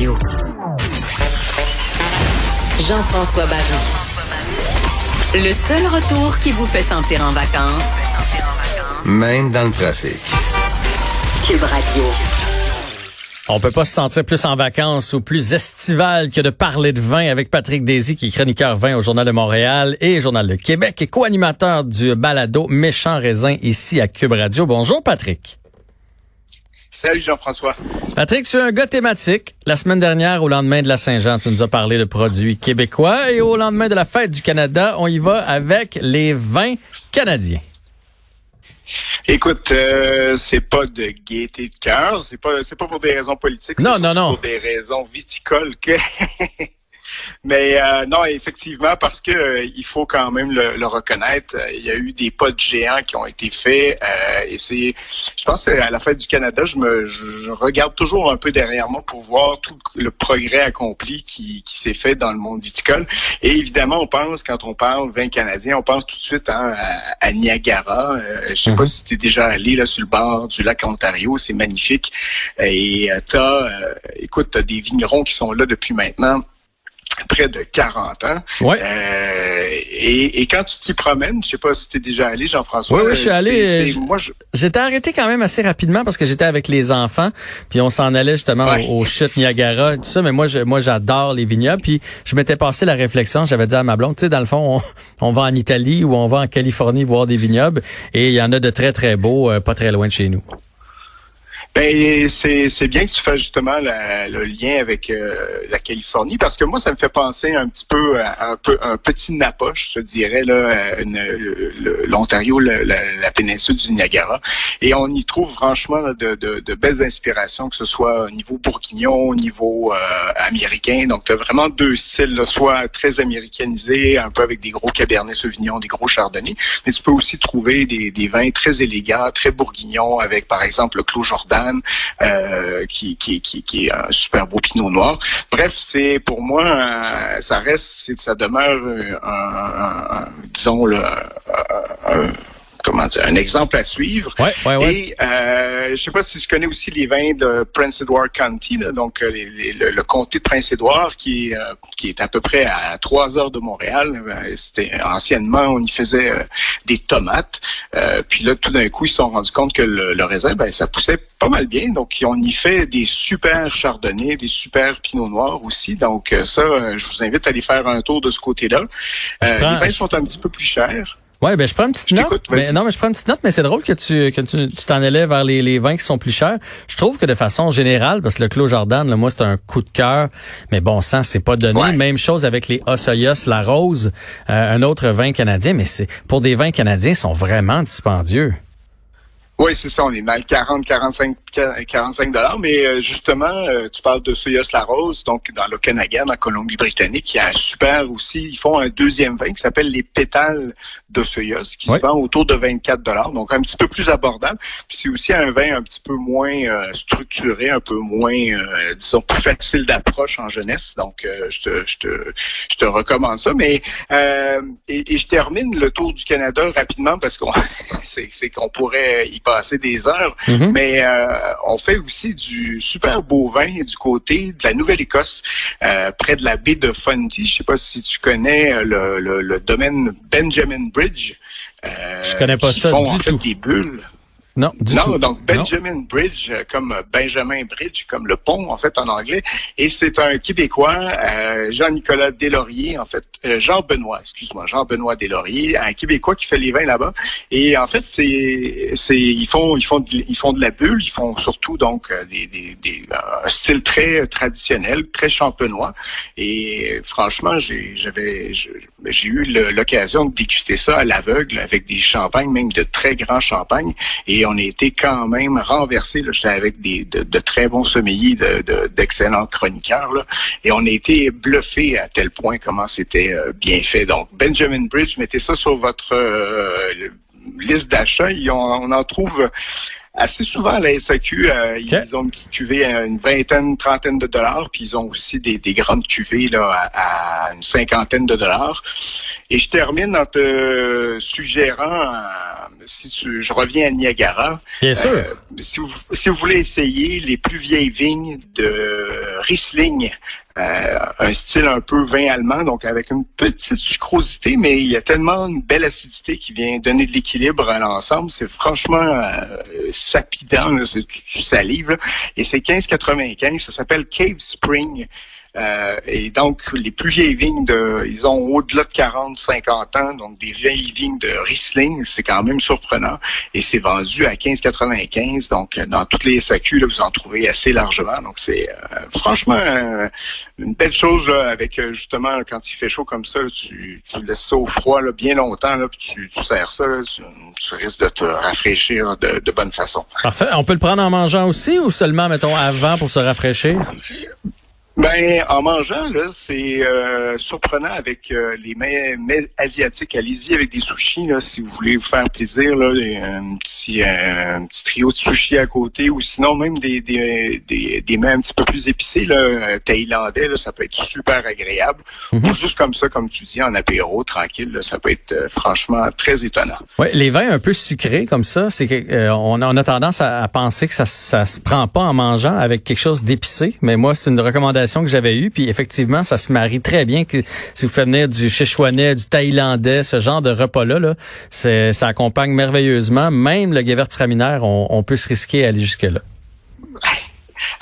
Radio. Jean-François Barry. Le seul retour qui vous fait sentir en vacances, Même dans le trafic. Cube Radio. On peut pas se sentir plus en vacances ou plus estival que de parler de vin avec Patrick Daisy, qui est chroniqueur vin au Journal de Montréal et Journal de Québec et co-animateur du balado Méchant Raisin ici à Cube Radio. Bonjour Patrick. Salut Jean-François. Patrick, tu es un gars thématique. La semaine dernière, au lendemain de la Saint-Jean, tu nous as parlé de produits québécois et au lendemain de la fête du Canada, on y va avec les vins canadiens. Écoute, euh, c'est pas de gaieté de cœur, c'est pas c'est pas pour des raisons politiques, Non, c'est non, non. pour des raisons viticoles que Mais euh, non, effectivement, parce que euh, il faut quand même le, le reconnaître, euh, il y a eu des pas de géants qui ont été faits euh, et c'est, je pense à la fête du Canada, je me, je, je regarde toujours un peu derrière moi pour voir tout le progrès accompli qui, qui s'est fait dans le monde viticole. Et évidemment, on pense quand on parle vin canadien, on pense tout de suite hein, à, à Niagara. Je sais pas si tu es déjà allé là sur le bord du lac Ontario, c'est magnifique. Et euh, t'as, euh, écoute, t'as des vignerons qui sont là depuis maintenant près de 40 ans. Ouais. Euh, et, et quand tu t'y promènes, je sais pas si tu es déjà allé, Jean-François. Oui, oui, je suis euh, allé, euh, J'étais arrêté quand même assez rapidement parce que j'étais avec les enfants, puis on s'en allait justement Ouais. au, au chute Niagara, tout ça. Mais moi, je, moi, j'adore les vignobles. Puis je m'étais passé la réflexion, j'avais dit à ma blonde, tu sais, dans le fond, on, on va en Italie ou on va en Californie voir des vignobles, et il y en a de très très beaux, euh, pas très loin de chez nous. Ben, c'est bien que tu fasses justement le lien avec euh, la Californie parce que moi, ça me fait penser un petit peu à un, petit Napa, je te dirais, l'Ontario, la, péninsule du Niagara. Et on y trouve franchement de, de- belles inspirations, que ce soit au niveau bourguignon, au niveau euh, américain. Donc, tu as vraiment deux styles, soit très américanisés, un peu avec des gros cabernets sauvignons, des gros chardonnays, mais tu peux aussi trouver des, des vins très élégants, très bourguignons, avec par exemple le Clos Jordan, euh, qui, qui, qui, qui est un super beau pinot noir. Bref, c'est pour moi, euh, ça reste, ça demeure un, un- un- disons, le, un, un- comment dire, un exemple à suivre. Ouais, ouais, ouais. Et euh, je sais pas si tu connais aussi les vins de Prince Edward County, là, donc euh, les- les- le, le comté de Prince qui, est, euh, qui est à peu près à trois heures de Montréal. Euh, C'était anciennement, on y faisait euh, des tomates. Euh, puis là, tout d'un coup, ils se sont rendus compte que le, le raisin, ben, ça poussait pas mal bien. Donc, on y fait des super chardonnays, des super pinot noirs aussi. Donc, euh, ça, euh, je vous invite à aller faire un tour de ce côté-là. Euh, les vins sont un petit peu plus chers. Ouais, ben je prends une petite Je note. Mais, vas-y. non, mais je prends une petite note, mais c'est drôle que tu que tu tu t'en allais vers les, les vins qui sont plus chers. Je trouve que de façon générale, parce que le Clos Jordan, là, moi, c'est un coup de cœur, mais bon sang, c'est pas donné. Ouais. Même chose avec les Osoyos, la Rose, euh, un autre vin canadien, mais c'est pour des vins canadiens, ils sont vraiment dispendieux. Oui, c'est ça, on est dans le 40, 45, 45 dollars, mais euh, justement, euh, tu parles de Soyos La Rose, donc dans l'Okanagan, en Colombie-Britannique, il y a un super aussi, ils font un deuxième vin qui s'appelle les pétales de Soyos, qui se vend autour de 24 dollars, donc un petit peu plus abordable. Puis c'est aussi un vin un petit peu moins euh, structuré, un peu moins, euh, disons, plus facile d'approche en jeunesse, donc euh, je, te, je, te, je te recommande ça. Mais euh, et, et je termine le tour du Canada rapidement parce qu'on c'est c'est qu'on pourrait y passer des heures. Mhm. Mais euh, on fait aussi du super beau vin du côté de la Nouvelle-Écosse, euh, près de la baie de Fundy. Je sais pas si tu connais euh, le, le, le domaine Benjamin Bridge. Euh, Je connais pas qui ça font, du en fait, tout. des bulles. Non, du non, tout. donc Non. Benjamin Bridge, euh, comme Benjamin Bridge, comme le pont en fait en anglais. Et c'est un Québécois, euh, Jean-Nicolas Deslauriers, en fait, euh, Jean-Benoît, excuse-moi, Jean-Benoît Deslauriers, un Québécois qui fait les vins là-bas. Et en fait, c'est, c'est, ils font, ils font, de, ils font de la bulle, ils font surtout donc euh, des, des, des euh, un style très traditionnel, très champenois. Et euh, franchement, j'ai, j'avais, j'ai eu l'occasion de déguster ça à l'aveugle avec des champagnes, même de très grands champagnes. Et on a été quand même renversé. J'étais avec des, de, de très bons sommeliers, de, de- d'excellents chroniqueurs. Là, et on a été bluffé à tel point comment c'était euh, bien fait. Donc, Benjamin Bridge, mettez ça sur votre euh, liste d'achat. On en trouve assez souvent à la SAQ. euh. Ils ont une petite cuvée à une vingtaine, trentaine de dollars, puis ils ont aussi des, des grandes cuvées là, à, à une cinquantaine de dollars. Et je termine en te suggérant si tu, je reviens à Niagara. Bien sûr. Euh, si, vous, si vous voulez essayer les plus vieilles vignes de Riesling, euh, un style un peu vin allemand, donc avec une petite sucrosité, mais il y a tellement une belle acidité qui vient donner de l'équilibre à l'ensemble. C'est franchement euh, sapidant, c'est du, salive. Et c'est 15,95. Ça s'appelle Cave Spring. Euh, et donc, les plus vieilles vignes, de, ils ont au-delà de 40, 50 ans, donc des vieilles vignes de Riesling, c'est quand même surprenant. Et c'est vendu à 15,95. Donc, dans toutes les SAQ, là, vous en trouvez assez largement. Donc, c'est euh, franchement euh, une belle chose là, avec justement quand il fait chaud comme ça, tu, tu laisses ça au froid là, bien longtemps, là, puis tu, tu sers ça, là, tu, risques de te rafraîchir de, de bonne façon. Parfait. On peut le prendre en mangeant aussi ou seulement, mettons, avant pour se rafraîchir? Ben, en mangeant, là, c'est euh, surprenant avec euh, les mets, asiatiques. Allez-y avec des sushis, là, si vous voulez vous faire plaisir, là, un petit, un petit trio de sushis à côté, ou sinon même des, des, des, des mets un petit peu plus épicés, là, thaïlandais, là, ça peut être super agréable. Mhm. Juste comme ça, comme tu dis, en apéro, tranquille, là, ça peut être euh, franchement très étonnant. Ouais, les vins un peu sucrés comme ça, c'est que on, a tendance à, à, penser que ça, ça se prend pas en mangeant avec quelque chose d'épicé, mais moi, c'est une recommandation que j'avais eue. Puis effectivement, ça se marie très bien que si vous faites venir du Sichuanais, du Thaïlandais, ce genre de repas-là, là, ça accompagne merveilleusement. Même le Gewürztraminer, on, on peut se risquer à aller jusque-là.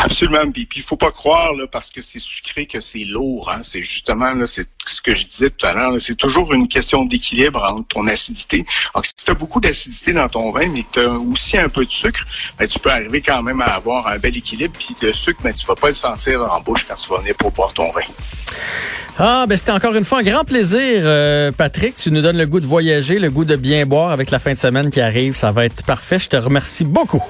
Absolument. Puis il faut pas croire là, parce que c'est sucré que c'est lourd. Hein. C'est justement là, c'est ce que je disais tout à l'heure. C'est toujours une question d'équilibre entre ton acidité. Alors, si tu as beaucoup d'acidité dans ton vin, mais que tu as aussi un peu de sucre, ben, tu peux arriver quand même à avoir un bel équilibre. Puis le sucre, ben, tu vas pas le sentir en bouche quand tu vas venir pour boire ton vin. Ah, ben c'était encore une fois un grand plaisir, euh, Patrick. Tu nous donnes le goût de voyager, le goût de bien boire avec la fin de semaine qui arrive. Ça va être parfait. Je te remercie beaucoup.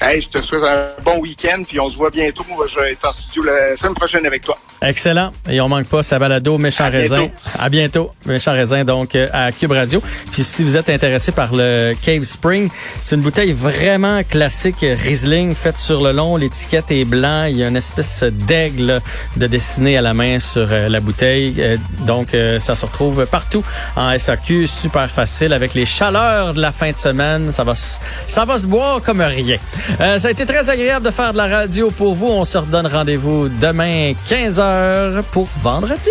Hey, je te souhaite un bon week-end, puis on se voit bientôt. Je vais être en studio la semaine prochaine avec toi. Excellent. Et on manque pas sa balado Méchant Raisin. À bientôt. Méchant Raisin, donc, euh, à Cube Radio. Puis si vous êtes intéressé par le Cave Spring, c'est une bouteille vraiment classique Riesling, faite sur le long. L'étiquette est blanc. Il y a une espèce d'aigle de dessiné à la main sur euh, la bouteille. Euh, donc, ça se retrouve partout en SAQ. Super facile. Avec les chaleurs de la fin de semaine, ça va, ça va se boire comme rien. Euh, ça a été très agréable de faire de la radio pour vous. On se redonne rendez-vous demain 15h pour vendredi.